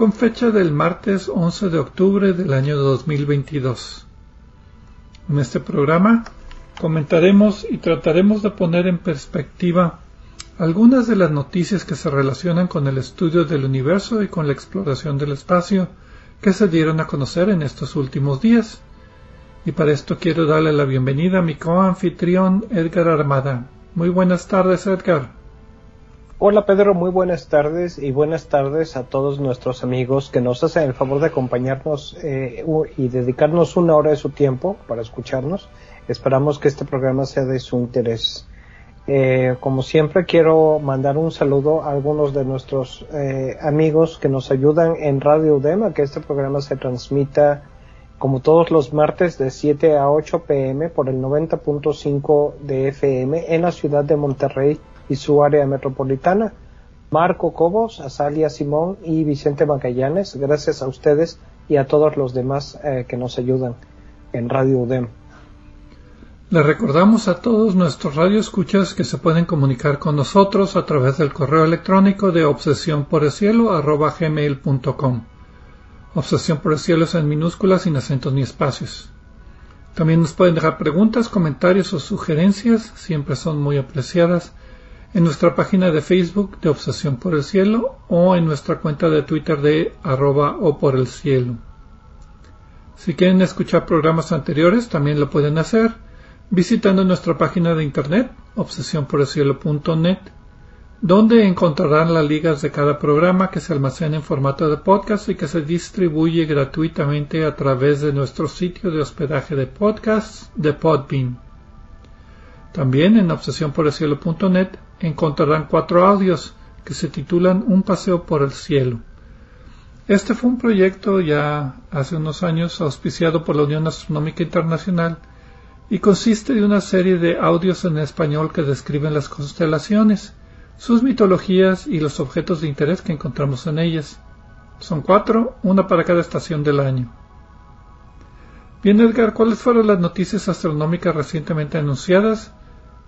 con fecha del martes 11 de octubre del año 2022. En este programa comentaremos y trataremos de poner en perspectiva algunas de las noticias que se relacionan con el estudio del universo y con la exploración del espacio que se dieron a conocer en estos últimos días. Y para esto quiero darle la bienvenida a mi coanfitrión Edgar Armada. Muy buenas tardes, Edgar. Hola Pedro, muy buenas tardes y buenas tardes a todos nuestros amigos que nos hacen el favor de acompañarnos eh, y dedicarnos una hora de su tiempo para escucharnos. Esperamos que este programa sea de su interés. Eh, como siempre quiero mandar un saludo a algunos de nuestros eh, amigos que nos ayudan en Radio Udema, que este programa se transmita como todos los martes de 7 a 8 pm por el 90.5 de FM en la ciudad de Monterrey y su área metropolitana. Marco Cobos, Azalia Simón y Vicente Magallanes, gracias a ustedes y a todos los demás eh, que nos ayudan en Radio UDEM. Le recordamos a todos nuestros radioescuchas que se pueden comunicar con nosotros a través del correo electrónico de obsesión por el cielo gmail.com. Obsesión por el cielo es en minúsculas sin acentos ni espacios. También nos pueden dejar preguntas, comentarios o sugerencias, siempre son muy apreciadas en nuestra página de Facebook de Obsesión por el Cielo o en nuestra cuenta de Twitter de arroba o por el cielo. Si quieren escuchar programas anteriores también lo pueden hacer visitando nuestra página de internet obsesionporelcielo.net donde encontrarán las ligas de cada programa que se almacena en formato de podcast y que se distribuye gratuitamente a través de nuestro sitio de hospedaje de podcasts de Podbean. También en obsesionporelcielo.net encontrarán cuatro audios que se titulan Un paseo por el cielo. Este fue un proyecto ya hace unos años auspiciado por la Unión Astronómica Internacional y consiste de una serie de audios en español que describen las constelaciones, sus mitologías y los objetos de interés que encontramos en ellas. Son cuatro, una para cada estación del año. Bien, Edgar, ¿cuáles fueron las noticias astronómicas recientemente anunciadas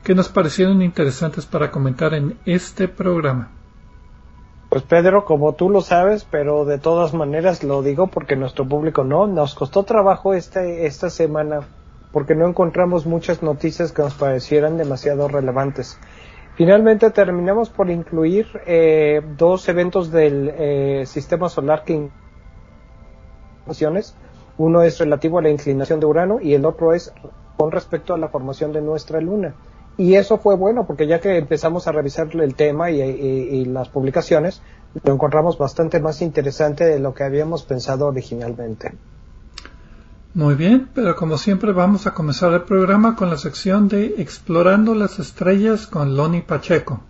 que nos parecieron interesantes para comentar en este programa. Pues Pedro, como tú lo sabes, pero de todas maneras lo digo porque nuestro público no, nos costó trabajo este, esta semana porque no encontramos muchas noticias que nos parecieran demasiado relevantes. Finalmente terminamos por incluir eh, dos eventos del eh, sistema solar que uno es relativo a la inclinación de Urano y el otro es con respecto a la formación de nuestra luna. Y eso fue bueno porque ya que empezamos a revisar el tema y, las publicaciones, lo encontramos bastante más interesante de lo que habíamos pensado originalmente. Muy bien, pero como siempre vamos a comenzar el programa con la sección de Explorando las Estrellas con Loni Pacheco.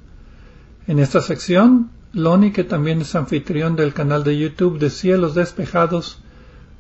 En esta sección, Loni, que también es anfitrión del canal de YouTube de Cielos Despejados,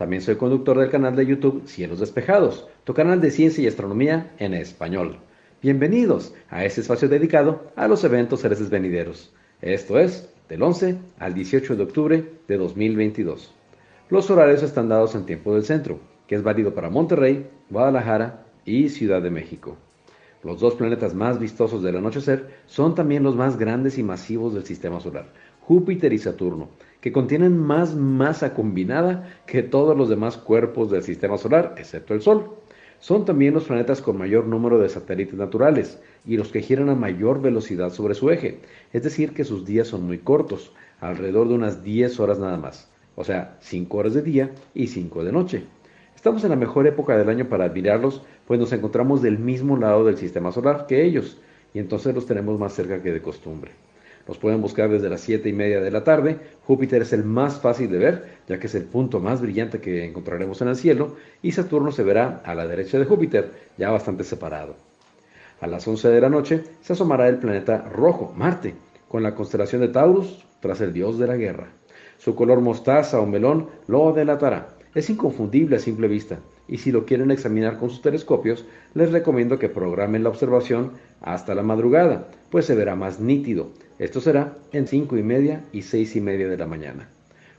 También soy conductor del canal de YouTube Cielos Despejados, tu canal de ciencia y astronomía en español. Bienvenidos a este espacio dedicado a los eventos celestes venideros. Esto es del 11 al 18 de octubre de 2022. Los horarios están dados en tiempo del centro, que es válido para Monterrey, Guadalajara y Ciudad de México. Los dos planetas más vistosos del anochecer son también los más grandes y masivos del sistema solar, Júpiter y Saturno, que contienen más masa combinada que todos los demás cuerpos del sistema solar, excepto el Sol. Son también los planetas con mayor número de satélites naturales y los que giran a mayor velocidad sobre su eje, es decir, que sus días son muy cortos, alrededor de unas 10 horas nada más, o sea, 5 horas de día y 5 de noche. Estamos en la mejor época del año para admirarlos, pues nos encontramos del mismo lado del sistema solar que ellos, y entonces los tenemos más cerca que de costumbre. Los pueden buscar desde las 7 y media de la tarde. Júpiter es el más fácil de ver, ya que es el punto más brillante que encontraremos en el cielo, y Saturno se verá a la derecha de Júpiter, ya bastante separado. A las 11 de la noche se asomará el planeta rojo, Marte, con la constelación de Taurus, tras el dios de la guerra. Su color mostaza o melón lo delatará. Es inconfundible a simple vista, y si lo quieren examinar con sus telescopios, les recomiendo que programen la observación hasta la madrugada, pues se verá más nítido. Esto será en 5 y media y 6 y media de la mañana.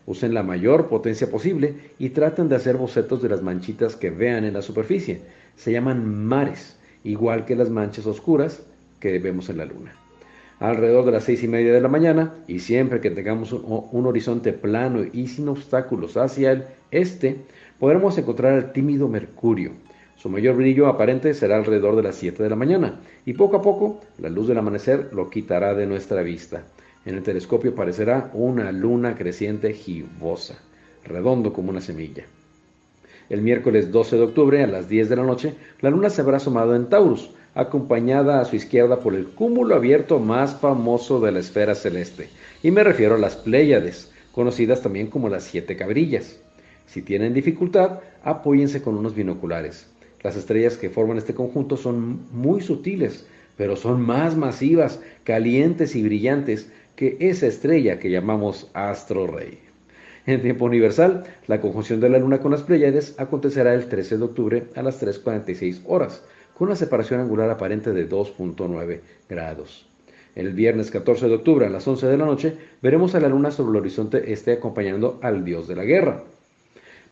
Usen la mayor potencia posible y traten de hacer bocetos de las manchitas que vean en la superficie. Se llaman mares, igual que las manchas oscuras que vemos en la luna alrededor de las seis y media de la mañana y siempre que tengamos un, horizonte plano y sin obstáculos hacia el este, podremos encontrar el tímido Mercurio. Su mayor brillo aparente será alrededor de las 7 de la mañana y poco a poco la luz del amanecer lo quitará de nuestra vista. En el telescopio aparecerá una luna creciente gibosa, redondo como una semilla. El miércoles 12 de octubre a las 10 de la noche, la luna se habrá asomado en Taurus, acompañada a su izquierda por el cúmulo abierto más famoso de la esfera celeste, y me refiero a las Pléyades, conocidas también como las siete cabrillas. Si tienen dificultad, apóyense con unos binoculares. Las estrellas que forman este conjunto son muy sutiles, pero son más masivas, calientes y brillantes que esa estrella que llamamos astro rey. En tiempo universal, la conjunción de la Luna con las Pléyades acontecerá el 13 de octubre a las 3.46 horas, con una separación angular aparente de 2.9 grados. El viernes 14 de octubre a las 11 de la noche veremos a la luna sobre el horizonte este acompañando al dios de la guerra.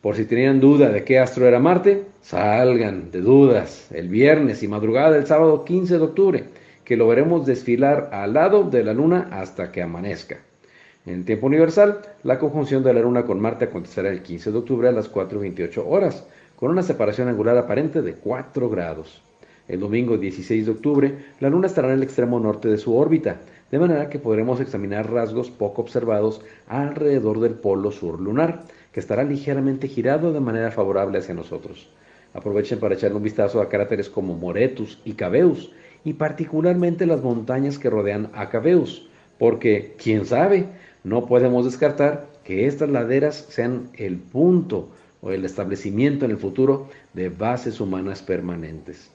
Por si tenían duda de qué astro era Marte, salgan de dudas el viernes y madrugada del sábado 15 de octubre, que lo veremos desfilar al lado de la luna hasta que amanezca. En tiempo universal, la conjunción de la luna con Marte acontecerá el 15 de octubre a las 4.28 horas, con una separación angular aparente de 4 grados. El domingo 16 de octubre, la Luna estará en el extremo norte de su órbita, de manera que podremos examinar rasgos poco observados alrededor del polo sur lunar, que estará ligeramente girado de manera favorable hacia nosotros. Aprovechen para echarle un vistazo a cráteres como Moretus y Cabeus, y particularmente las montañas que rodean a Cabeus, porque, quién sabe, no podemos descartar que estas laderas sean el punto o el establecimiento en el futuro de bases humanas permanentes.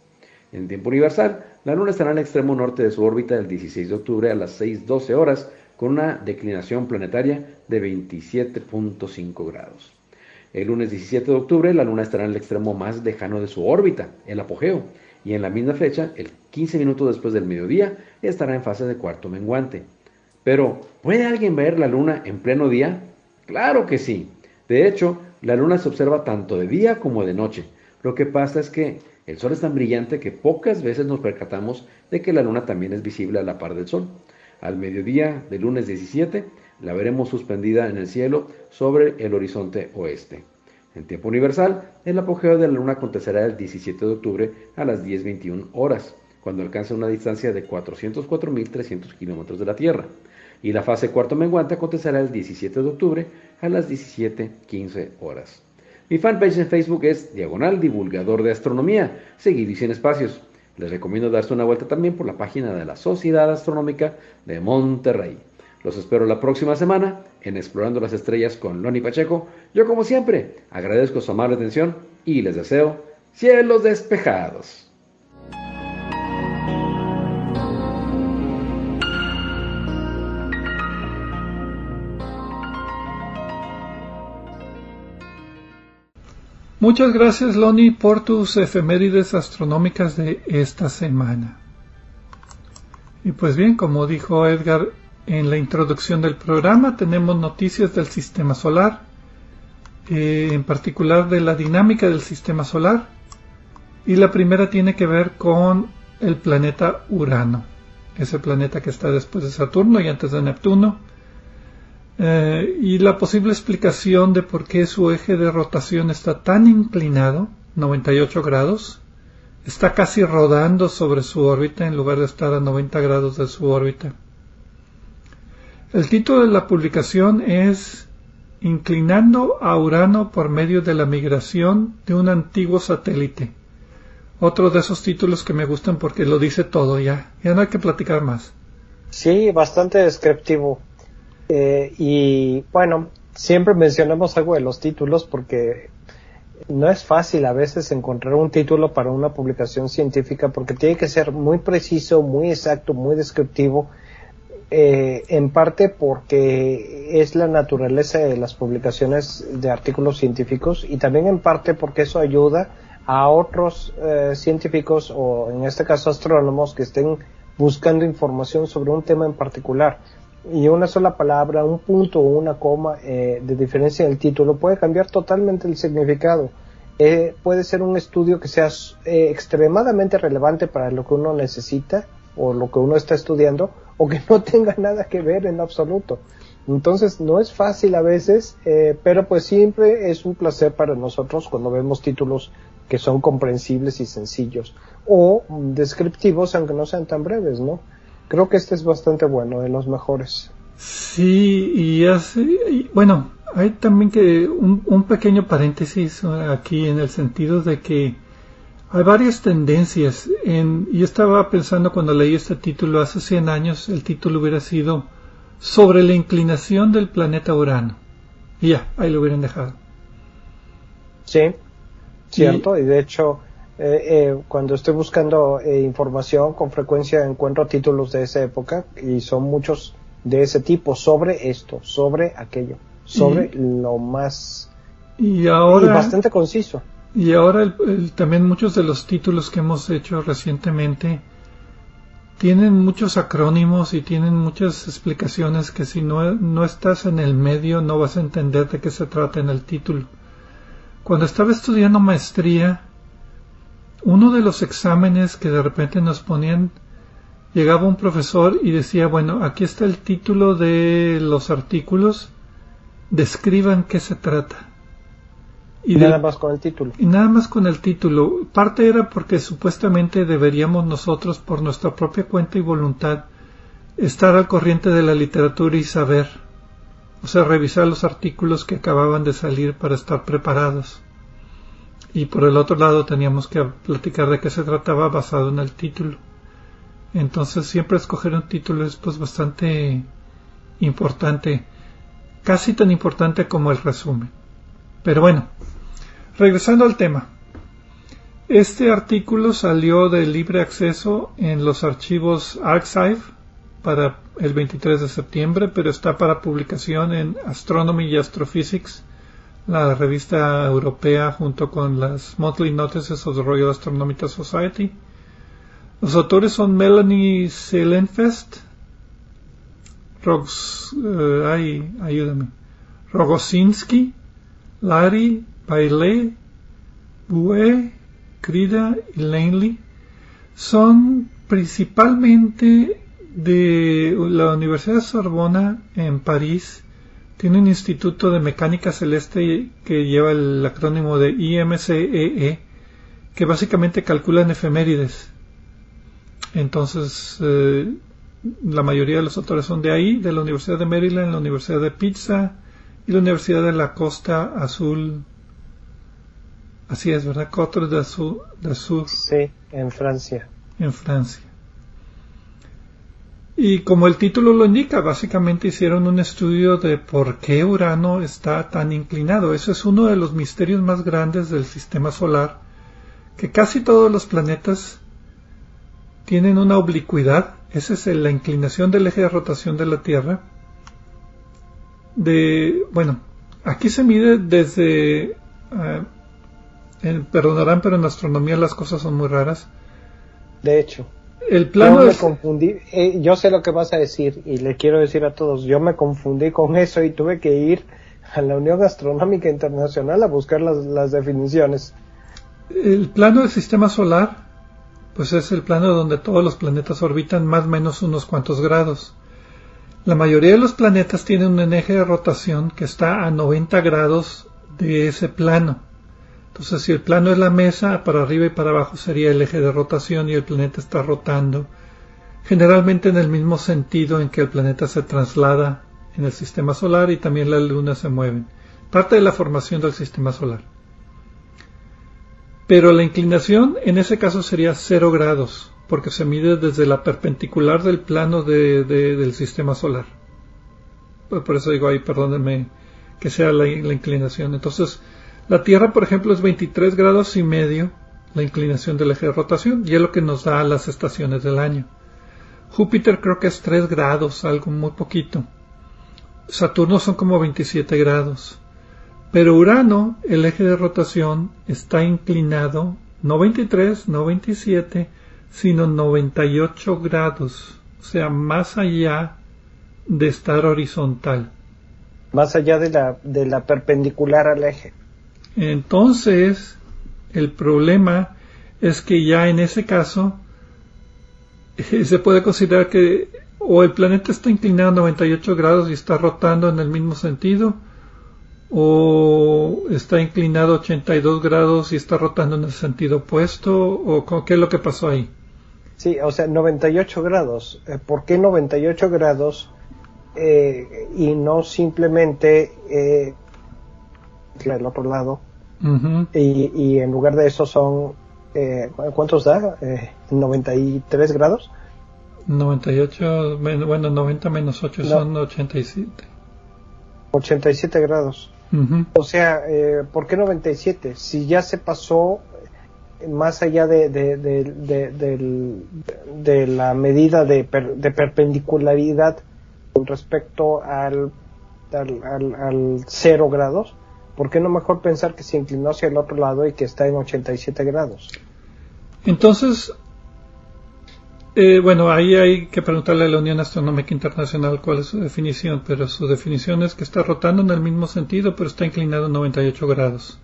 En tiempo universal, la Luna estará en el extremo norte de su órbita el 16 de octubre a las 6.12 horas con una declinación planetaria de 27.5 grados. El lunes 17 de octubre, la Luna estará en el extremo más lejano de su órbita, el apogeo, y en la misma fecha, el 15 minutos después del mediodía, estará en fase de cuarto menguante. Pero, ¿puede alguien ver la Luna en pleno día? Claro que sí. De hecho, la Luna se observa tanto de día como de noche. Lo que pasa es que el Sol es tan brillante que pocas veces nos percatamos de que la Luna también es visible a la par del Sol. Al mediodía del lunes 17 la veremos suspendida en el cielo sobre el horizonte oeste. En tiempo universal, el apogeo de la Luna acontecerá el 17 de octubre a las 10.21 horas, cuando alcance una distancia de 404.300 kilómetros de la Tierra. Y la fase cuarto menguante acontecerá el 17 de octubre a las 17.15 horas. Mi fanpage en Facebook es Diagonal Divulgador de Astronomía, seguido y sin espacios. Les recomiendo darse una vuelta también por la página de la Sociedad Astronómica de Monterrey. Los espero la próxima semana en Explorando las Estrellas con Loni Pacheco. Yo como siempre agradezco su amable atención y les deseo cielos despejados. Muchas gracias, Loni, por tus efemérides astronómicas de esta semana. Y pues bien, como dijo Edgar, En la introducción del programa tenemos noticias del sistema solar, eh, en particular de la dinámica del sistema solar, y la primera tiene que ver con el planeta Urano, ese planeta que está después de Saturno y antes de Neptuno, eh, y la posible explicación de por qué su eje de rotación está tan inclinado, 98 grados, está casi rodando sobre su órbita en lugar de estar a 90 grados de su órbita. El título de la publicación es Inclinando a Urano por medio de la migración de un antiguo satélite. Otro de esos títulos que me gustan porque lo dice todo ya. Ya no hay que platicar más. Sí, bastante descriptivo. Eh, y bueno, siempre mencionamos algo de los títulos porque no es fácil a veces encontrar un título para una publicación científica porque tiene que ser muy preciso, muy exacto, muy descriptivo eh, en parte porque es la naturaleza de las publicaciones de artículos científicos y también en parte porque eso ayuda a otros eh, científicos o en este caso astrónomos que estén buscando información sobre un tema en particular y una sola palabra, un punto o una coma eh, de diferencia en el título puede cambiar totalmente el significado. puede ser un estudio que sea extremadamente relevante para lo que uno necesita o lo que uno está estudiando o que no tenga nada que ver en absoluto. Entonces no es fácil a veces, eh, pero pues siempre es un placer para nosotros cuando vemos títulos que son comprensibles y sencillos o descriptivos aunque no sean tan breves, ¿no? Creo que este es bastante bueno, de los mejores. Sí, y así, bueno, hay también que un, un pequeño paréntesis aquí en el sentido de que hay varias tendencias. En, yo estaba pensando cuando leí este título hace 100 años, el título hubiera sido sobre la inclinación del planeta Urano. Y ya, ahí lo hubieran dejado. Sí, cierto. Y, de hecho, eh, eh, cuando estoy buscando eh, información, con frecuencia encuentro títulos de esa época y son muchos de ese tipo, sobre esto, sobre aquello, sobre lo más... Y ahora... Y bastante conciso. Y ahora también muchos de los títulos que hemos hecho recientemente tienen muchos acrónimos y tienen muchas explicaciones que si no, no estás en el medio no vas a entender de qué se trata en el título. Cuando estaba estudiando maestría, uno de los exámenes que de repente nos ponían, llegaba un profesor y decía, bueno, aquí está el título de los artículos, describan qué se trata. Y nada más con el título. Y nada más con el título. Parte era porque supuestamente deberíamos nosotros, por nuestra propia cuenta y voluntad, estar al corriente de la literatura y saber. O sea, revisar los artículos que acababan de salir para estar preparados. Y por el otro lado teníamos que platicar de qué se trataba basado en el título. Entonces siempre escoger un título es pues bastante importante. Casi tan importante como el resumen. Pero bueno, Regresando al tema. Este artículo salió de libre acceso en los archivos Archive para el 23 de septiembre, pero está para publicación en Astronomy y Astrophysics, la revista europea junto con las Monthly Notices of the Royal Astronomical Society. Los autores son Melanie Selenfest, uh, ay, ayúdame, Rogosinski, Larry Bailey, Bue, Crida y Langley son principalmente de la Universidad de Sorbona en París. Tiene un instituto de mecánica celeste que lleva el acrónimo de IMCEE, e, que básicamente calculan efemérides. Entonces, eh, la mayoría de los autores son de ahí, de la Universidad de Maryland, la Universidad de Pizza y la Universidad de la Costa Azul Así es, ¿verdad? Cotre de Sur. Sí, en Francia. En Francia. Y como el título lo indica, básicamente hicieron un estudio de por qué Urano está tan inclinado. Ese es uno de los misterios más grandes del sistema solar, que casi todos los planetas tienen una oblicuidad, esa es la inclinación del eje de rotación de la Tierra. De, bueno, aquí se mide desde eh, perdonarán, pero en astronomía las cosas son muy raras. De hecho. El plano yo es- me confundí, eh, yo sé lo que vas a decir y le quiero decir a todos, yo me confundí con eso y tuve que ir a la Unión Astronómica Internacional a buscar las, las definiciones. El plano del sistema solar, pues es el plano donde todos los planetas orbitan más o menos unos cuantos grados. La mayoría de los planetas tienen un eje de rotación que está a 90 grados de ese plano. Entonces, si el plano es la mesa, para arriba y para abajo sería el eje de rotación y el planeta está rotando, generalmente en el mismo sentido en que el planeta se traslada en el sistema solar y también la luna se mueven. Parte de la formación del sistema solar. Pero la inclinación en ese caso sería 0 grados, porque se mide desde la perpendicular del plano de- de- del sistema solar. Por eso digo ahí, perdónenme, que sea la inclinación. Entonces, la Tierra, por ejemplo, es 23 grados y medio la inclinación del eje de rotación, y es lo que nos da las estaciones del año. Júpiter creo que es 3 grados, algo muy poquito. Saturno son como 27 grados. Pero Urano, el eje de rotación, está inclinado no 23, no 27, sino 98 grados, o sea, más allá de estar horizontal. Más allá de la, de la perpendicular al eje. Entonces, el problema es que ya en ese caso se puede considerar que o el planeta está inclinado 98 grados y está rotando en el mismo sentido, o está inclinado 82 grados y está rotando en el sentido opuesto, o qué es lo que pasó ahí. Sí, o sea, 98 grados. Eh, ¿Por qué 98 grados eh, y no simplemente eh, el otro lado? Ujú. Y, y en lugar de eso son, eh, ¿cu- ¿cuántos da? Eh, 93 grados. 98, men- bueno, 90 menos 8 No. son 87. 87 grados. Ujú. O sea, eh, ¿por qué 97? Si ya se pasó más allá de, de, de, de- la medida de, per- de perpendicularidad con respecto al, al, al, al cero grados, ¿por qué no mejor pensar que se inclinó hacia el otro lado y que está en 87 grados? Entonces, eh, bueno, ahí hay que preguntarle a la Unión Astronómica Internacional cuál es su definición, pero su definición es que está rotando en el mismo sentido, pero está inclinado 98 grados.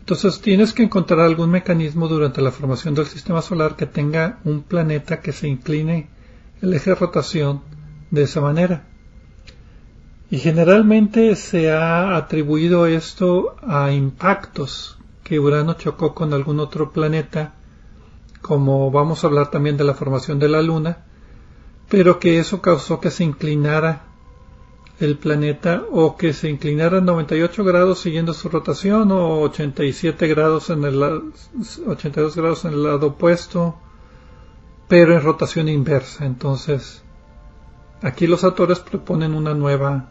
Entonces tienes que encontrar algún mecanismo durante la formación del sistema solar que tenga un planeta que se incline el eje de rotación de esa manera. Y generalmente se ha atribuido esto a impactos que Urano chocó con algún otro planeta como vamos a hablar también de la formación de la Luna, pero que eso causó que se inclinara el planeta o que se inclinara 98 grados siguiendo su rotación o 87 grados en el la- 82 grados en el lado opuesto, pero en rotación inversa. Entonces, aquí los autores proponen una nueva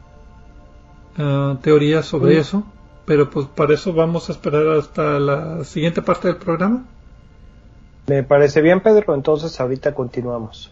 ah, teoría sobre eso, pero pues para eso vamos a esperar hasta la siguiente parte del programa. Me parece bien, Pedro, entonces ahorita continuamos.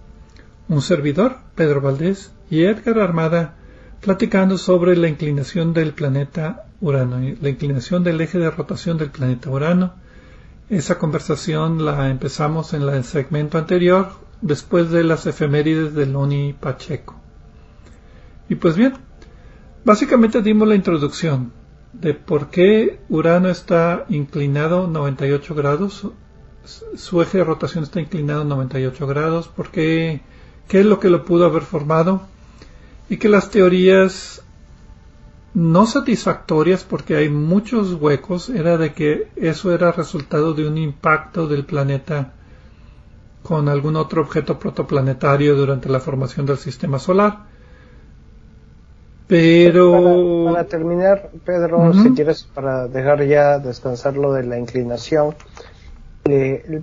Un servidor, Pedro Valdés, y Edgar Armada platicando sobre la inclinación del planeta Urano, la inclinación del eje de rotación del planeta Urano. Esa conversación la empezamos en el segmento anterior, después de las efemérides de Loni Pacheco. Y pues bien, básicamente dimos la introducción, de por qué Urano está inclinado 98 grados, su eje de rotación está inclinado 98 grados, por qué, qué es lo que lo pudo haber formado, y que las teorías no satisfactorias, porque hay muchos huecos, era de que eso era resultado de un impacto del planeta con algún otro objeto protoplanetario durante la formación del sistema solar pero. Para, terminar, Pedro, si quieres, para dejar ya descansar lo de la inclinación, eh,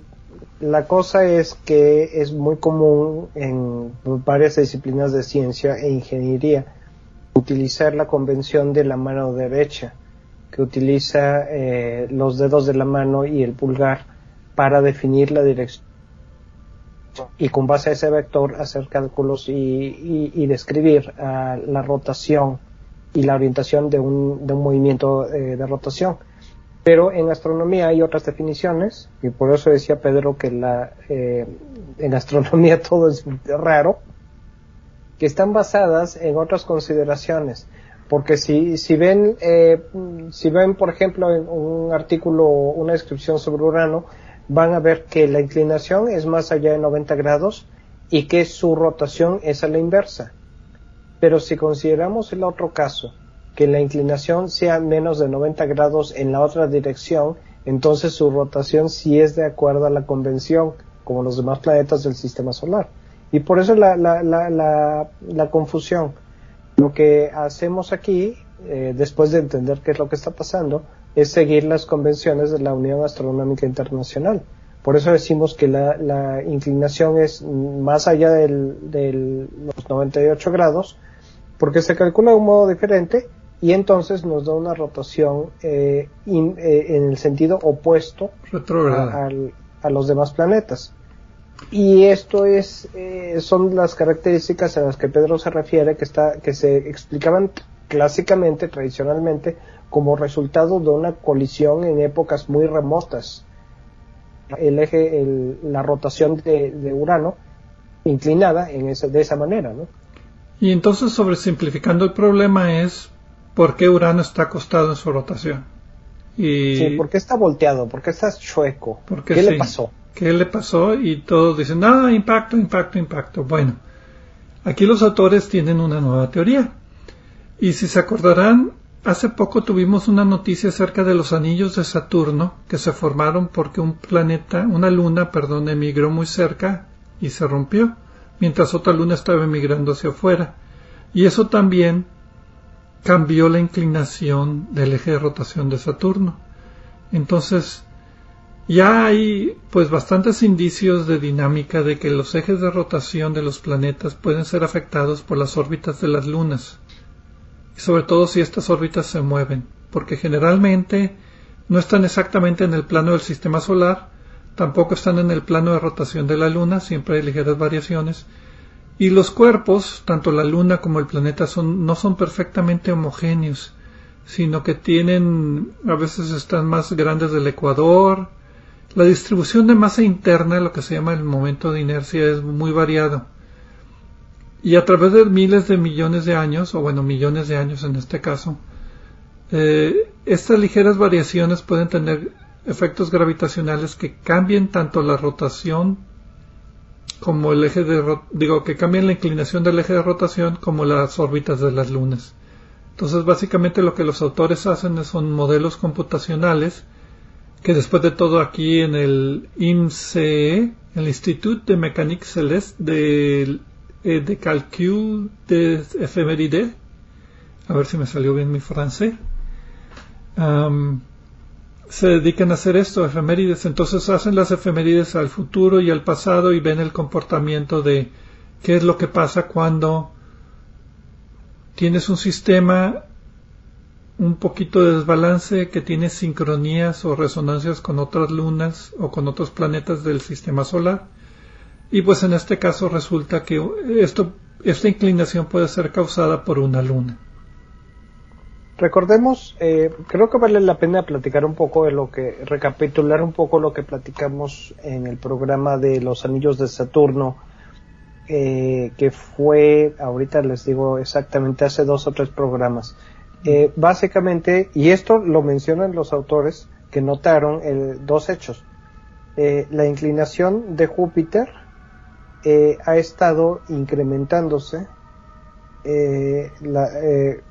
la cosa es que es muy común en varias disciplinas de ciencia e ingeniería utilizar la convención de la mano derecha, que utiliza eh, los dedos de la mano y el pulgar para definir la dirección y con base a ese vector hacer cálculos y, describir ah, la rotación y la orientación de un, de un movimiento eh, de rotación. Pero en astronomía hay otras definiciones, y por eso decía Pedro que la, eh, en astronomía todo es raro, que están basadas en otras consideraciones. Porque si, si ven, eh, si ven, por ejemplo, en un artículo, una descripción sobre Urano, van a ver que la inclinación es más allá de 90 grados y que su rotación es a la inversa. Pero si consideramos el otro caso, que la inclinación sea menos de 90 grados en la otra dirección, entonces su rotación sí es de acuerdo a la convención, como los demás planetas del sistema solar. Y por eso la, la, la, la confusión. Lo que hacemos aquí, eh, después de entender qué es lo que está pasando, es seguir las convenciones de la Unión Astronómica Internacional. Por eso decimos que la, inclinación es más allá de los 98 grados, porque se calcula de un modo diferente y entonces nos da una rotación eh, eh, en el sentido opuesto a, los demás planetas. Y esto es, eh, son las características a las que Pedro se refiere, que, está, que se explicaban clásicamente, tradicionalmente, como resultado de una colisión en épocas muy remotas. El eje, la rotación de, Urano inclinada en de esa manera, ¿no? Y entonces, sobresimplificando el problema es por qué Urano está acostado en su rotación. Y... Sí, ¿por qué está volteado? ¿Por qué está chueco? ¿Qué le pasó? ¿Qué le pasó? Y todos dicen, ah, impacto, impacto, impacto. Bueno, aquí los autores tienen una nueva teoría. Y si se acordarán, Hace poco tuvimos una noticia acerca de los anillos de Saturno que se formaron porque un planeta, una luna, perdón, emigró muy cerca y se rompió, mientras otra luna estaba emigrando hacia afuera. Y eso también cambió la inclinación del eje de rotación de Saturno. Entonces, ya hay pues bastantes indicios de dinámica de que los ejes de rotación de los planetas pueden ser afectados por las órbitas de las lunas sobre todo si estas órbitas se mueven, porque generalmente no están exactamente en el plano del sistema solar, tampoco están en el plano de rotación de la Luna, siempre hay ligeras variaciones, y los cuerpos, tanto la Luna como el planeta, son, no son perfectamente homogéneos, sino que tienen, a veces están más grandes del ecuador, la distribución de masa interna, lo que se llama el momento de inercia, es muy variado. Y a través de miles de millones de años, o bueno, millones de años en este caso, eh, estas ligeras variaciones pueden tener efectos gravitacionales que cambien tanto la rotación como el eje de digo que cambien la inclinación del eje de rotación como las órbitas de las lunas. Entonces, básicamente lo que los autores hacen son modelos computacionales que después de todo aquí en el IMCE, el Institut de Mécanique Celeste del eh, de calcul de efeméride, a ver si me salió bien mi francés, se dedican a hacer esto, efemérides, entonces hacen las efemérides al futuro y al pasado y ven el comportamiento de qué es lo que pasa cuando tienes un sistema un poquito de desbalance que tiene sincronías o resonancias con otras lunas o con otros planetas del sistema solar. Y pues en este caso resulta que esto, esta inclinación puede ser causada por una luna. Recordemos, eh, creo que vale la pena platicar un poco de lo que, recapitular un poco lo que platicamos en el programa de los anillos de Saturno, eh, que fue, ahorita les digo exactamente, hace dos o tres programas. Eh, básicamente, y esto lo mencionan los autores que notaron dos hechos. Eh, la inclinación de Júpiter eh, ha estado incrementándose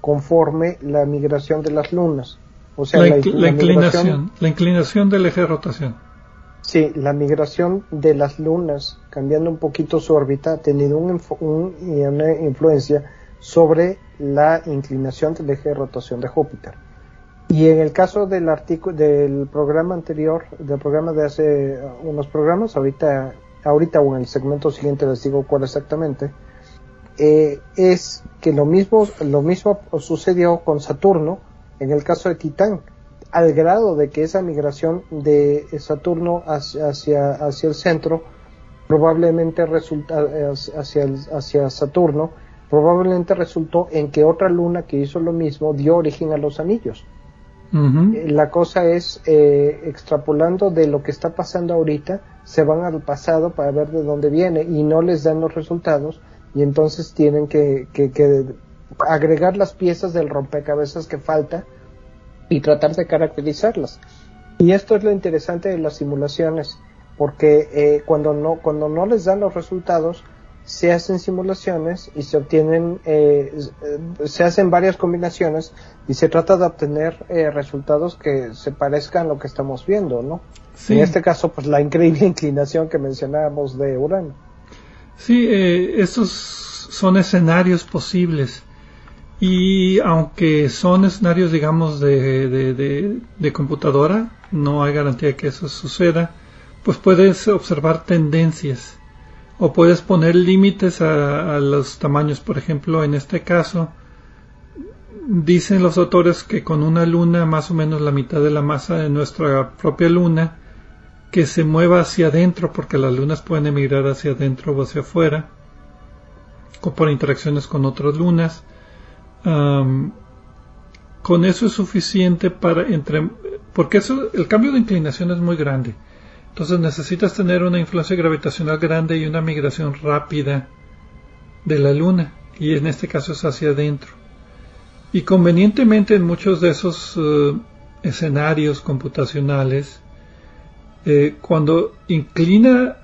conforme la migración de las lunas. O sea, la, inclinación, la inclinación del eje de rotación. Sí, la migración de las lunas, cambiando un poquito su órbita, ha tenido un, una influencia sobre la inclinación del eje de rotación de Júpiter. Y en el caso del artículo del programa anterior, del programa de hace unos programas, ahorita, ahorita o en el segmento siguiente les digo cuál exactamente, eh, es que lo mismo, lo mismo sucedió con Saturno en el caso de Titán, al grado de que esa migración de Saturno hacia, hacia, el centro probablemente resulta hacia, hacia Saturno probablemente resultó en que otra luna que hizo lo mismo dio origen a los anillos. Eh, la cosa es, eh, extrapolando de lo que está pasando ahorita, se van al pasado para ver de dónde viene y no les dan los resultados y entonces tienen que, agregar las piezas del rompecabezas que falta y tratar de caracterizarlas. Y esto es lo interesante de las simulaciones, porque eh, cuando, no, cuando no les dan los resultados, se hacen simulaciones y se obtienen, eh, se hacen varias combinaciones y se trata de obtener eh, resultados que se parezcan a lo que estamos viendo, ¿no? En este caso, pues la increíble inclinación que mencionábamos de Urano. Sí, eh, estos son escenarios posibles y aunque son escenarios, digamos, de, de, de computadora, no hay garantía que eso suceda, pues puedes observar tendencias o puedes poner límites a, los tamaños. Por ejemplo, en este caso, dicen los autores que con una luna más o menos la mitad de la masa de nuestra propia luna, que se mueva hacia adentro, porque las lunas pueden emigrar hacia adentro o hacia afuera, o por interacciones con otras lunas. con eso es suficiente para entre porque eso el cambio de inclinación es muy grande entonces necesitas tener una influencia gravitacional grande y una migración rápida de la Luna, y en este caso es hacia adentro. Y convenientemente en muchos de esos eh, escenarios computacionales, eh, cuando inclina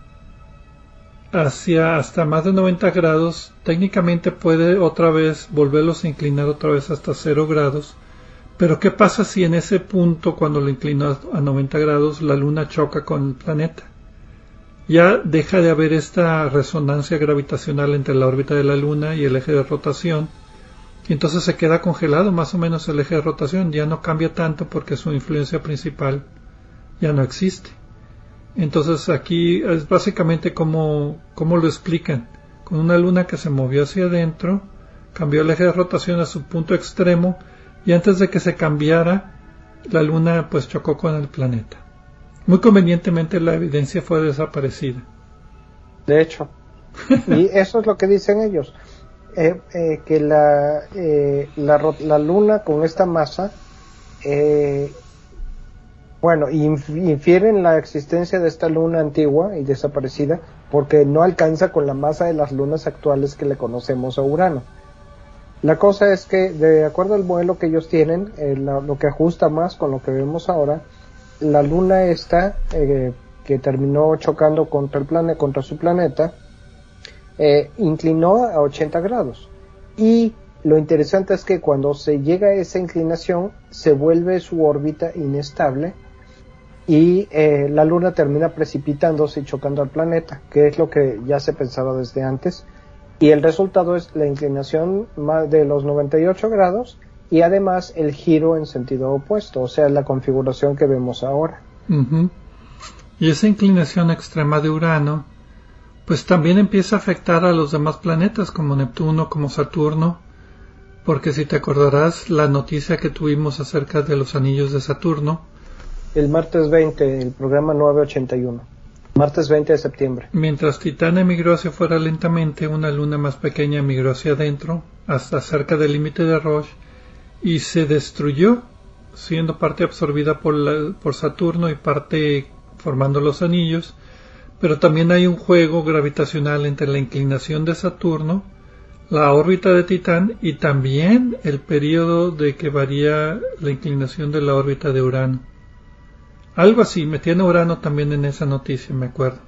hacia hasta más de 90 grados, técnicamente puede otra vez volverlos a inclinar otra vez hasta 0 grados pero ¿qué pasa si en ese punto, cuando lo inclina a 90 grados, la Luna choca con el planeta? Ya deja de haber esta resonancia gravitacional entre la órbita de la Luna y el eje de rotación, y entonces se queda congelado más o menos el eje de rotación, ya no cambia tanto porque su influencia principal ya no existe. Entonces aquí es básicamente como, como lo explican, con una luna que se movió hacia adentro, cambió el eje de rotación a su punto extremo, y antes de que se cambiara, la Luna pues chocó con el planeta. Muy convenientemente la evidencia fue desaparecida. De hecho, y eso es lo que dicen ellos, eh, eh, que la, eh, la, la, Luna con esta masa, bueno, infieren la existencia de esta Luna antigua y desaparecida porque no alcanza con la masa de las lunas actuales que le conocemos a Urano. La cosa es que, de acuerdo al modelo que ellos tienen, eh, lo que ajusta más con lo que vemos ahora, la luna esta, eh, que terminó chocando contra, el planeta, contra su planeta, eh, inclinó a 80 grados. Y lo interesante es que cuando se llega a esa inclinación, se vuelve su órbita inestable y la luna termina precipitándose y chocando al planeta, que es lo que ya se pensaba desde antes y el resultado es la inclinación de los 98 grados y además el giro en sentido opuesto, o sea, la configuración que vemos ahora. Y esa inclinación extrema de Urano, pues también empieza a afectar a los demás planetas como Neptuno, como Saturno, porque si te acordarás la noticia que tuvimos acerca de los anillos de Saturno. El martes 20, el programa 981. Martes 20 de septiembre. Mientras Titán emigró hacia afuera lentamente, una luna más pequeña emigró hacia adentro, hasta cerca del límite de Roche, y se destruyó, siendo parte absorbida por, por Saturno y parte formando los anillos, pero también hay un juego gravitacional entre la inclinación de Saturno, la órbita de Titán y también el periodo de que varía la inclinación de la órbita de Urano. Algo así, metían a Urano también en esa noticia, me acuerdo.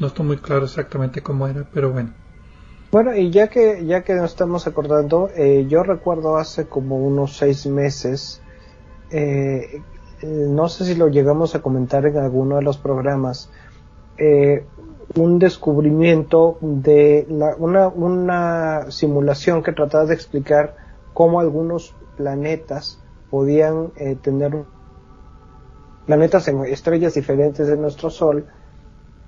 No estoy muy claro exactamente cómo era, pero bueno. Bueno, y ya que ya que nos estamos acordando, eh, yo recuerdo hace como unos seis meses, eh, no sé si lo llegamos a comentar en alguno de los programas, eh, un descubrimiento de una, una simulación que trataba de explicar cómo algunos planetas podían tener planetas en estrellas diferentes de nuestro Sol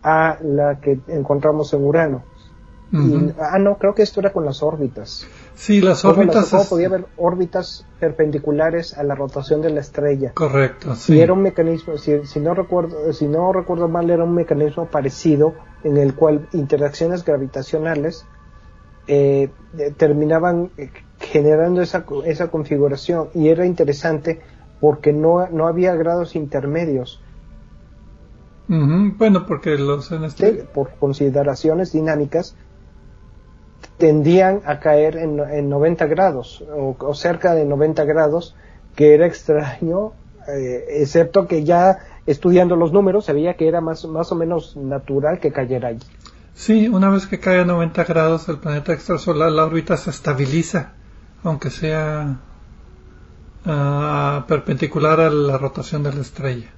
a la que encontramos en Urano. ah, no, creo que esto era con las órbitas. Sí, las órbitas. ¿Cómo podía haber órbitas perpendiculares a la rotación de la estrella? Correcto, sí. Y era un mecanismo, si, si, no recuerdo, si no recuerdo mal, era un mecanismo parecido en el cual interacciones gravitacionales eh, terminaban eh, generando esa, esa configuración y era interesante porque no, no había grados intermedios. Bueno, porque los en este... por consideraciones dinámicas tendían a caer en, en 90 grados o, cerca de 90 grados, que era extraño, eh, excepto que ya estudiando los números se veía que era más, más o menos natural que cayera allí. Sí, una vez que cae a 90 grados el planeta extrasolar, la órbita se estabiliza, aunque sea perpendicular a la rotación de la estrella.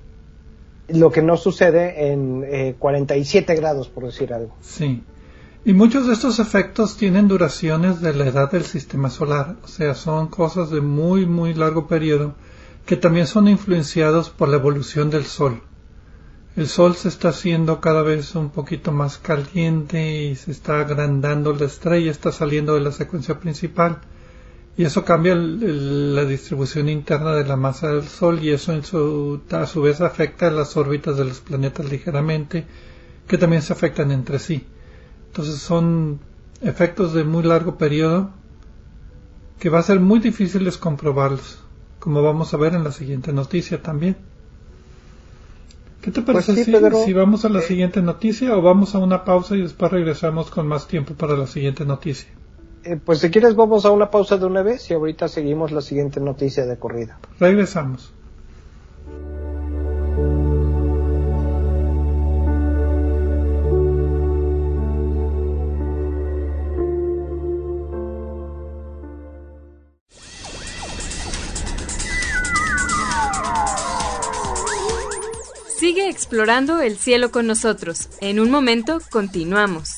Lo que no sucede en 47 eh, grados, por decir algo. Sí. Y muchos de estos efectos tienen duraciones de la edad del sistema solar, o sea, son cosas de muy, muy largo periodo que también son influenciados por la evolución del Sol. El Sol se está haciendo cada vez un poquito más caliente y se está agrandando la estrella, está saliendo de la secuencia principal y eso cambia la distribución interna de la masa del Sol y eso a su vez afecta a las órbitas de los planetas ligeramente, que también se afectan entre sí. Entonces son efectos de muy largo periodo que va a ser muy difíciles comprobarlos, como vamos a ver en la siguiente noticia también. ¿Qué te parece pues si, si, vamos a la eh, siguiente noticia o vamos a una pausa y después regresamos con más tiempo para la siguiente noticia? Eh, pues si quieres vamos a una pausa de una vez y ahorita seguimos la siguiente noticia de corrida. Regresamos. Sigue explorando el cielo con nosotros. En un momento continuamos.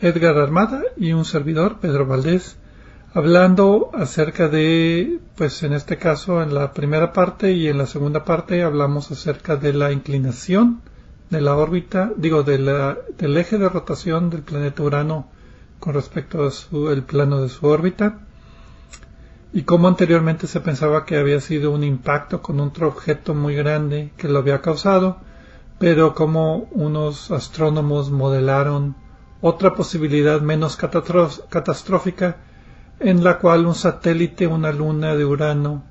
Edgar Armada y un servidor, Pedro Valdés, hablando acerca de, pues en este caso en la primera parte y en la segunda parte hablamos acerca de la inclinación de la órbita, digo, del eje de rotación del planeta Urano con respecto al plano de su órbita y como anteriormente se pensaba que había sido un impacto con otro objeto muy grande que lo había causado, pero como unos astrónomos modelaron otra posibilidad menos catastrófica en la cual un satélite, una luna de Urano,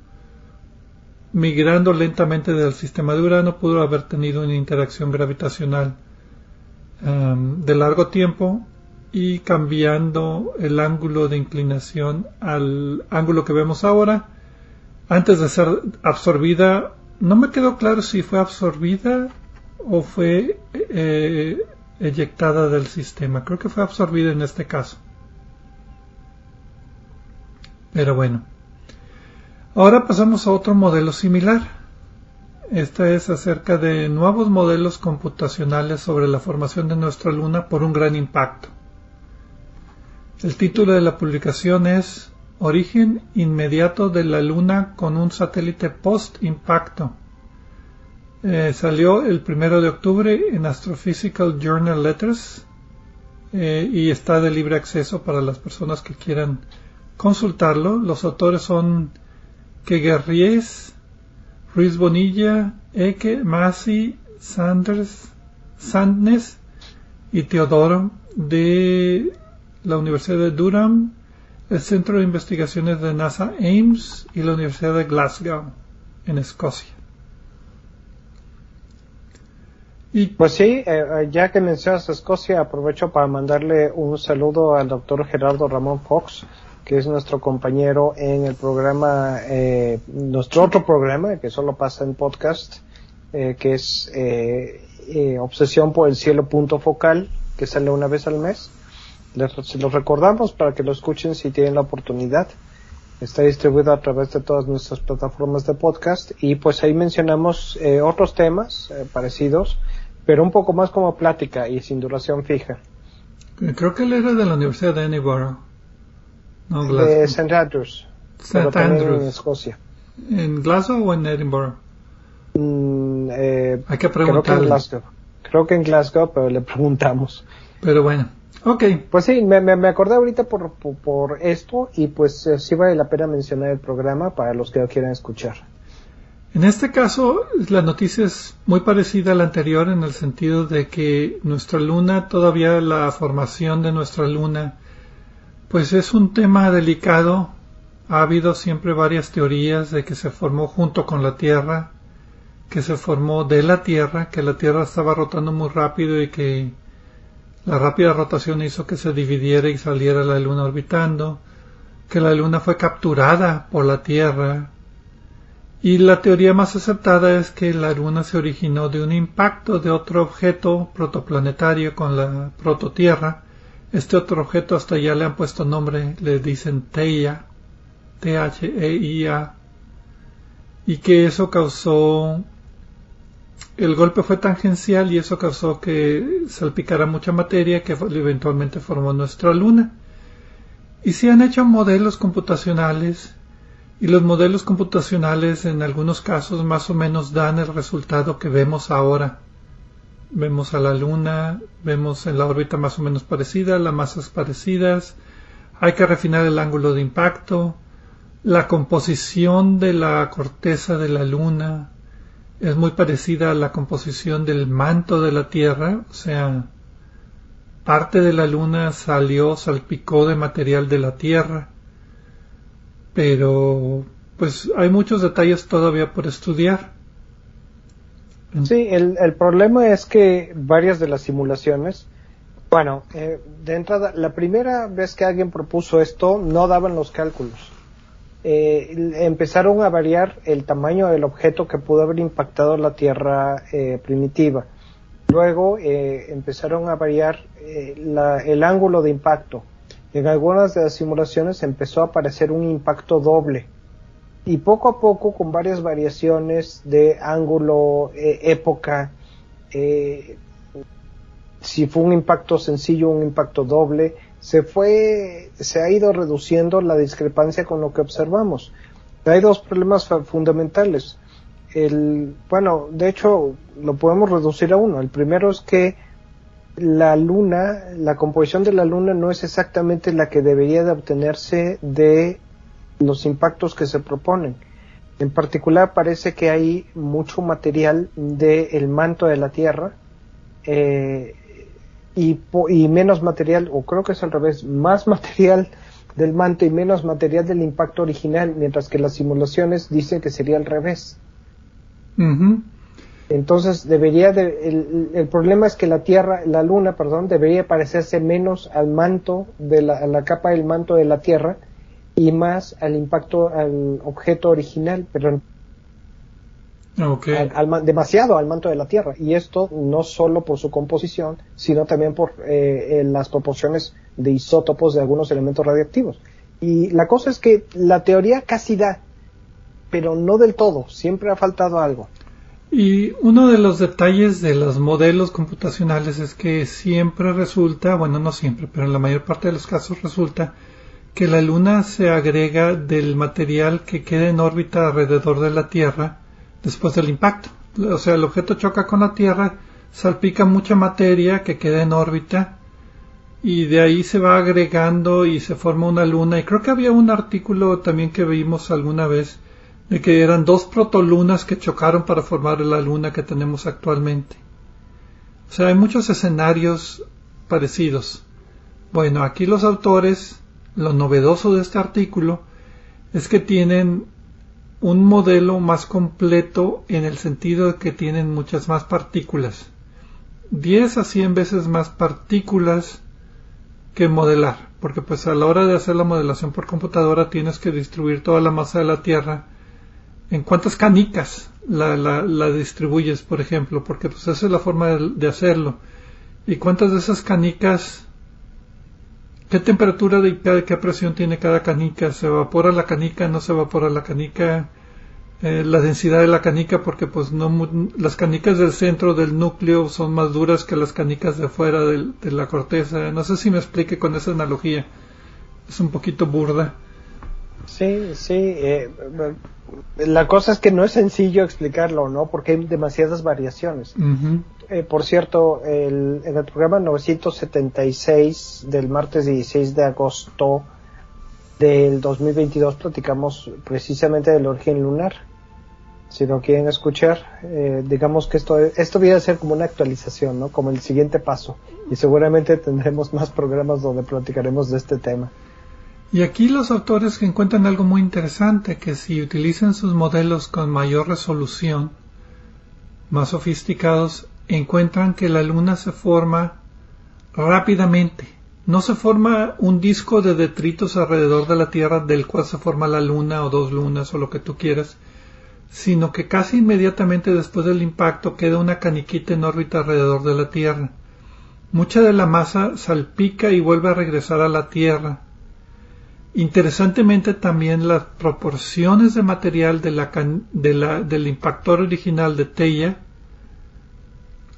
migrando lentamente del sistema de Urano, pudo haber tenido una interacción gravitacional um, de largo tiempo y cambiando el ángulo de inclinación al ángulo que vemos ahora, antes de ser absorbida, no me quedó claro si fue absorbida o fue eh, eyectada del sistema. Creo que fue absorbida en este caso. Pero bueno. Ahora pasamos a otro modelo similar. Esta es acerca de nuevos modelos computacionales sobre la formación de nuestra luna por un gran impacto. El título de la publicación es Origen inmediato de la Luna con un satélite post-impacto. Eh, salió el primero de octubre en Astrophysical Journal Letters eh, y está de libre acceso para las personas que quieran consultarlo. Los autores son Keguerries, Ruiz Bonilla, Eke, Masi, Sanders, Sandnes y Teodoro de la Universidad de Durham, el Centro de Investigaciones de NASA Ames y la Universidad de Glasgow, en Escocia. Pues sí, eh, eh, ya que mencionas Escocia, aprovecho para mandarle un saludo al doctor Gerardo Ramón Fox, que es nuestro compañero en el programa, eh, nuestro otro programa, que solo pasa en podcast, que es Obsesión por el Cielo Punto Focal, que sale una vez al mes. Les, los recordamos para que lo escuchen si tienen la oportunidad. Está distribuido a través de todas nuestras plataformas de podcast y pues ahí mencionamos eh, otros temas eh, parecidos, pero un poco más como plática y sin duración fija. Creo que él era de la Universidad de Edinburgh. de St. Andrews. St. Andrews. En Escocia. ¿En Glasgow o en Edinburgh? Mm, eh, Hay que preguntarle. Creo que en Glasgow. Creo que en Glasgow, pero le preguntamos. Pero bueno. Ok. Pues sí, me, me, acordé ahorita por, por, esto y pues eh, sí vale la pena mencionar el programa para los que lo quieran escuchar. En este caso, la noticia es muy parecida a la anterior en el sentido de que nuestra luna, todavía la formación de nuestra luna, pues es un tema delicado. Ha habido siempre varias teorías de que se formó junto con la Tierra, que se formó de la Tierra, que la Tierra estaba rotando muy rápido y que la rápida rotación hizo que se dividiera y saliera la Luna orbitando, que la Luna fue capturada por la Tierra, y la teoría más aceptada es que la Luna se originó de un impacto de otro objeto protoplanetario con la prototierra. Este otro objeto hasta ya le han puesto nombre, le dicen Theia, T-H-E-I-A, y que eso causó el golpe fue tangencial y eso causó que salpicara mucha materia que eventualmente formó nuestra luna. Y se han hecho modelos computacionales y los modelos computacionales en algunos casos más o menos dan el resultado que vemos ahora. Vemos a la luna, vemos en la órbita más o menos parecida, las masas parecidas, hay que refinar el ángulo de impacto, la composición de la corteza de la luna, es muy parecida a la composición del manto de la Tierra, o sea, parte de la Luna salió, salpicó de material de la Tierra, pero pues hay muchos detalles todavía por estudiar. Sí, el, el problema es que varias de las simulaciones, bueno, eh, de entrada, la primera vez que alguien propuso esto no daban los cálculos eh, empezaron a variar el tamaño del objeto que pudo haber impactado la Tierra eh, primitiva. Luego eh, empezaron a variar eh, el ángulo de impacto. En algunas de las simulaciones empezó a aparecer un impacto doble. y poco a poco con varias variaciones de ángulo, eh, época, eh, si fue un impacto sencillo, un impacto doble, se fue, se ha ido reduciendo la discrepancia con lo que observamos. Hay dos problemas fundamentales. El, bueno, de hecho, lo podemos reducir a uno. El primero es que la luna, la composición de la luna no es exactamente la que debería de obtenerse de los impactos que se proponen. En particular parece que hay mucho material del manto de la Tierra eh, y, y, menos material, o creo que es al revés, más material del manto y menos material del impacto original, mientras que las simulaciones dicen que sería al revés. Entonces debería de, el, problema es que la Tierra, la Luna, perdón, debería parecerse menos al manto de la, a la capa del manto de la Tierra y más al impacto al objeto original, pero demasiado al manto de la Tierra. Y esto no solo por su composición, sino también por eh, las proporciones de isótopos de algunos elementos radiactivos. Y la cosa es que la teoría casi da, pero no del todo, siempre ha faltado algo. Y uno de los detalles de los modelos computacionales es que siempre resulta, bueno, no siempre, pero en la mayor parte de los casos resulta que la Luna se agrega del material que queda en órbita alrededor de la Tierra después del impacto. O sea, el objeto choca con la Tierra, salpica mucha materia que queda en órbita y de ahí se va agregando y se forma una luna. Y creo que había un artículo también que vimos alguna vez de que eran dos protolunas que chocaron para formar la luna que tenemos actualmente. O sea, hay muchos escenarios parecidos. Bueno, aquí los autores, lo novedoso de este artículo es que tienen un modelo más completo en el sentido de que tienen muchas más partículas. 10 a 100 veces más partículas que modelar, porque pues a la hora de hacer la modelación por computadora tienes que distribuir toda la masa de la Tierra en cuántas canicas la, la, distribuyes, por ejemplo, porque pues esa es la forma de, hacerlo. Y cuántas de esas canicas, qué temperatura de qué presión tiene cada canica, se evapora la canica, no se evapora la canica, eh, la densidad de la canica, porque pues no las canicas del centro del núcleo son más duras que las canicas de afuera de la corteza. No sé si me explique con esa analogía, es un poquito burda. Sí, sí. Eh, la cosa es que no es sencillo explicarlo, ¿no? Porque hay demasiadas variaciones. Eh, por cierto, el, en el programa 976 del martes 16 de agosto del 2022 platicamos precisamente del origen lunar. Si no quieren escuchar, eh, digamos que esto, esto viene a ser como una actualización, ¿no? Como el siguiente paso. Y seguramente tendremos más programas donde platicaremos de este tema. Y aquí los autores encuentran algo muy interesante, que si utilizan sus modelos con mayor resolución, más sofisticados, encuentran que la luna se forma rápidamente. No se forma un disco de detritos alrededor de la Tierra del cual se forma la luna o dos lunas o lo que tú quieras, sino que casi inmediatamente después del impacto queda una caniquita en órbita alrededor de la Tierra. Mucha de la masa salpica y vuelve a regresar a la Tierra, Interesantemente también las proporciones de material del impactor original de Teia,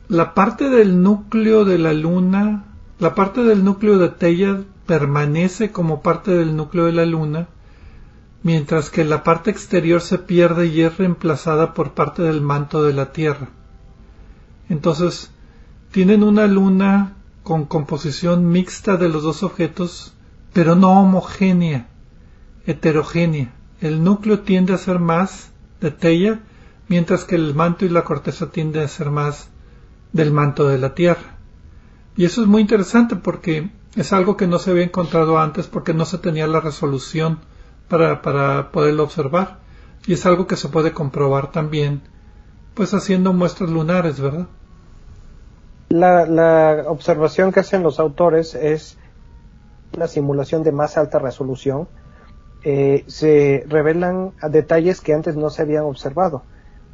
la parte del núcleo de la Luna, la parte del núcleo de Teia permanece como parte del núcleo de la Luna, mientras que la parte exterior se pierde y es reemplazada por parte del manto de la Tierra. Entonces, tienen una luna con composición mixta de los dos objetos pero no homogénea, heterogénea. El núcleo tiende a ser más de Teia, mientras que el manto y la corteza tienden a ser más del manto de la Tierra. Y eso es muy interesante porque es algo que no se había encontrado antes porque no se tenía la resolución para, para poderlo observar. Y es algo que se puede comprobar también, pues haciendo muestras lunares, ¿verdad? La, la observación que hacen los autores es una simulación de más alta resolución, eh, se revelan detalles que antes no se habían observado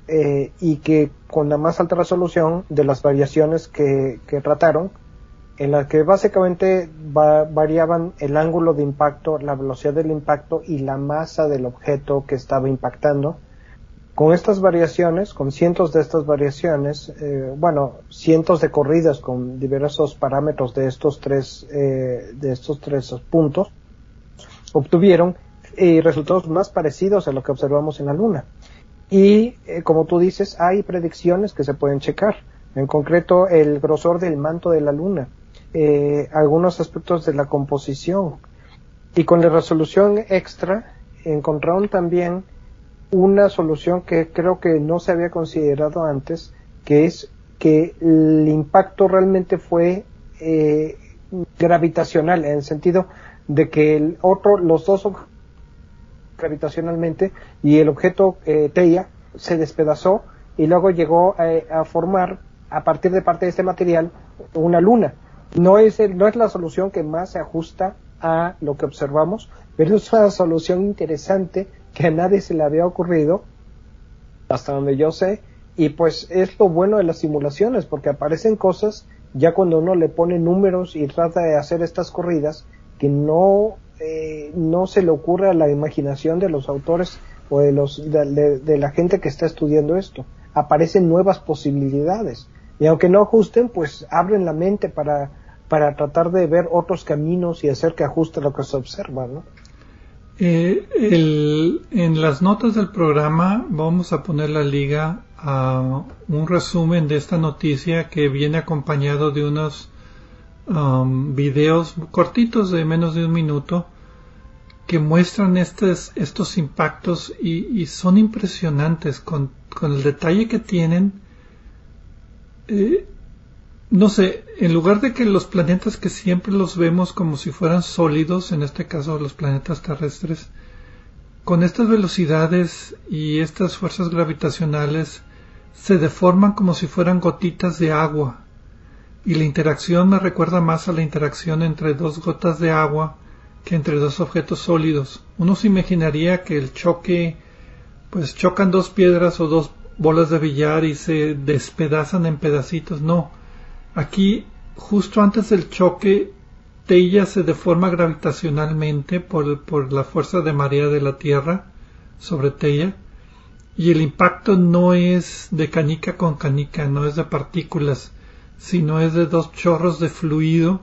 eh, y que con la más alta resolución de las variaciones que, trataron, en la que básicamente variaban el ángulo de impacto, la velocidad del impacto y la masa del objeto que estaba impactando. Con estas variaciones, con cientos de estas variaciones, eh, bueno, cientos de corridas con diversos parámetros de estos tres, eh, de estos tres puntos, obtuvieron eh, resultados más parecidos a lo que observamos en la Luna. Y como tú dices, hay predicciones que se pueden checar. En concreto, el grosor del manto de la Luna, algunos aspectos de la composición. Y con la resolución extra, encontraron también una solución que creo que no se había considerado antes, que es que el impacto realmente fue eh, gravitacional, en el sentido de que el otro, los dos gravitacionalmente y el objeto eh, Teia se despedazó y luego llegó eh, a formar a partir de parte de este material una luna. No es, no es la solución que más se ajusta a lo que observamos, pero es una solución interesante que a nadie se le había ocurrido, hasta donde yo sé, y pues es lo bueno de las simulaciones, porque aparecen cosas ya cuando uno le pone números y trata de hacer estas corridas que no, eh, no se le ocurre a la imaginación de los autores o de, los, de, la gente que está estudiando esto. Aparecen nuevas posibilidades. Y aunque no ajusten, pues abren la mente para, para tratar de ver otros caminos y hacer que ajuste lo que se observa, ¿no? Eh, en las notas del programa vamos a poner la liga a un resumen de esta noticia que viene acompañado de unos um, videos cortitos de menos de un minuto que muestran estos, estos impactos y, son impresionantes con, el detalle que tienen. Eh, no sé, en lugar de que los planetas que siempre los vemos como si fueran sólidos, en este caso los planetas terrestres, con estas velocidades y estas fuerzas gravitacionales se deforman como si fueran gotitas de agua. Y la interacción me recuerda más a la interacción entre dos gotas de agua que entre dos objetos sólidos. Uno se imaginaría que el choque, pues chocan dos piedras o dos bolas de billar y se despedazan en pedacitos. No, Aquí, justo antes del choque, Teia se deforma gravitacionalmente por, por la fuerza de marea de la Tierra sobre Teia y el impacto no es de canica con canica, no es de partículas, sino es de dos chorros de fluido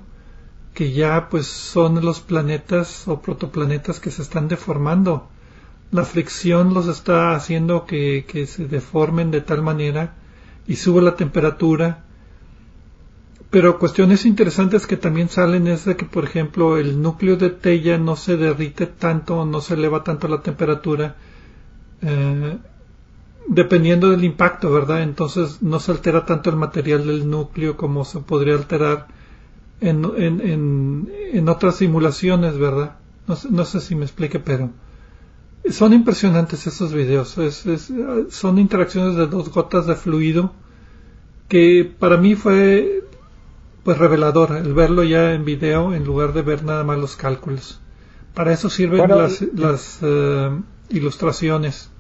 que ya pues son los planetas o protoplanetas que se están deformando. La fricción los está haciendo que, que se deformen de tal manera y sube la temperatura pero cuestiones interesantes que también salen es de que, por ejemplo, el núcleo de Tella no se derrite tanto, no se eleva tanto la temperatura, eh, dependiendo del impacto, ¿verdad? Entonces no se altera tanto el material del núcleo como se podría alterar en, en, en, otras simulaciones, ¿verdad? No, no, sé si me explique, pero son impresionantes esos videos. Son interacciones de dos gotas de fluido que para mí fue pues revelador el verlo ya en video en lugar de ver nada más los cálculos. Para eso sirven las, las eh, ilustraciones.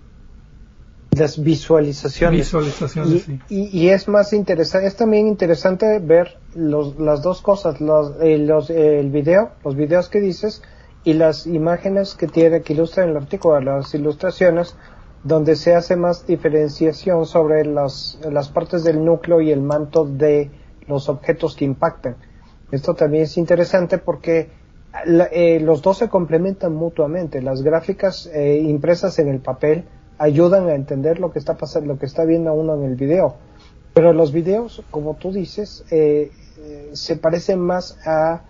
Las visualizaciones. Visualizaciones, y, y, es más interesante, es también interesante ver los, las dos cosas, los, eh, los, el video, los videos que dices y las imágenes que tiene, que ilustran el artículo, las ilustraciones, donde se hace más diferenciación sobre las, las partes del núcleo y el manto de los objetos que impactan. Esto también es interesante porque eh, los dos se complementan mutuamente. Las gráficas eh, impresas en el papel ayudan a entender lo que está pasando, lo que está viendo uno en el video. Pero los videos, como tú dices, eh, se parecen más a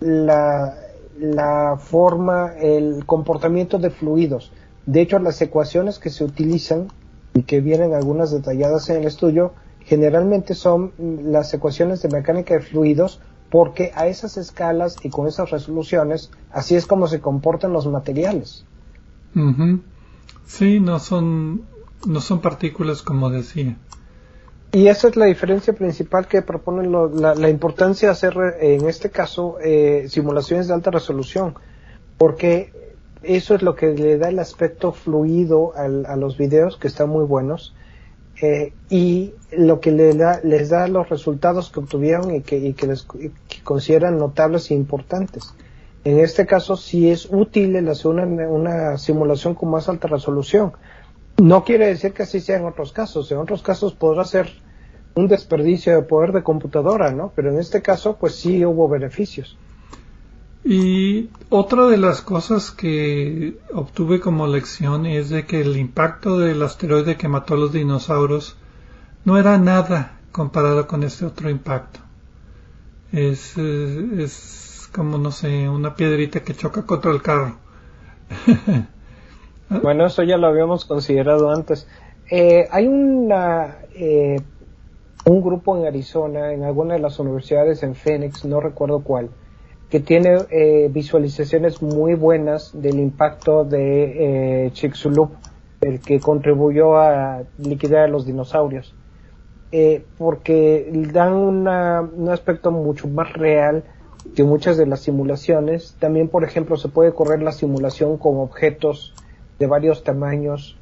la, la forma, el comportamiento de fluidos. De hecho, las ecuaciones que se utilizan y que vienen algunas detalladas en el estudio generalmente son las ecuaciones de mecánica de fluidos porque a esas escalas y con esas resoluciones así es como se comportan los materiales. Sí, no son, no son partículas como decía. Y esa es la diferencia principal que proponen la, importancia de hacer en este caso eh, simulaciones de alta resolución, porque eso es lo que le da el aspecto fluido a los videos que están muy buenos eh, y lo que les da, les da los resultados que obtuvieron y que, y que les consideran notables e importantes. En este caso sí es útil el hacer una, una simulación con más alta resolución. No quiere decir que así sea en otros casos. En otros casos podrá ser un desperdicio de poder de computadora, ¿no? Pero en este caso, pues sí hubo beneficios. Y otra de las cosas que obtuve como lección es de que el impacto del asteroide que mató a los dinosaurios no era nada comparado con este otro impacto. Es, eh, es como, no sé, una piedrita que choca contra el carro. bueno, eso ya lo habíamos considerado antes. Eh, hay una, eh, un grupo en Arizona, en alguna de las universidades en Phoenix, no recuerdo cuál, que tiene eh, visualizaciones muy buenas del impacto de eh, Chicxulub, el que contribuyó a liquidar a los dinosaurios, eh, porque dan un aspecto mucho más real que muchas de las simulaciones. También, por ejemplo, se puede correr la simulación con objetos de varios tamaños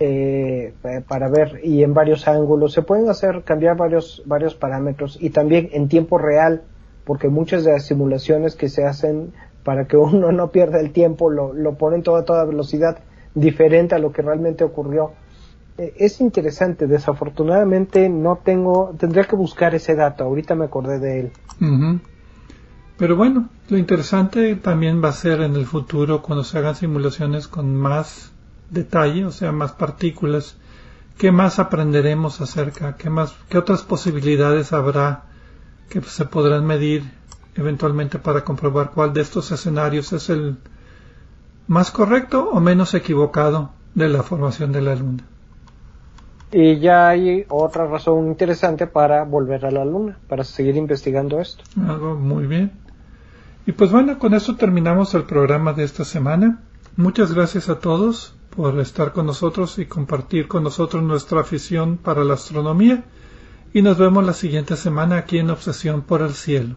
eh, para ver y en varios ángulos. Se pueden hacer cambiar varios varios parámetros y también en tiempo real porque muchas de las simulaciones que se hacen para que uno no pierda el tiempo lo, lo ponen todo a toda velocidad diferente a lo que realmente ocurrió. Eh, es interesante, desafortunadamente no tengo, tendría que buscar ese dato, ahorita me acordé de él. Pero bueno, lo interesante también va a ser en el futuro cuando se hagan simulaciones con más detalle, o sea, más partículas, qué más aprenderemos acerca, qué más, qué otras posibilidades habrá que se podrán medir eventualmente para comprobar cuál de estos escenarios es el más correcto o menos equivocado de la formación de la Luna. Y ya hay otra razón interesante para volver a la Luna, para seguir investigando esto. Algo muy bien. Y pues bueno, con eso terminamos el programa de esta semana. Muchas gracias a todos por estar con nosotros y compartir con nosotros nuestra afición para la astronomía y nos vemos la siguiente semana aquí en Obsesión por el Cielo.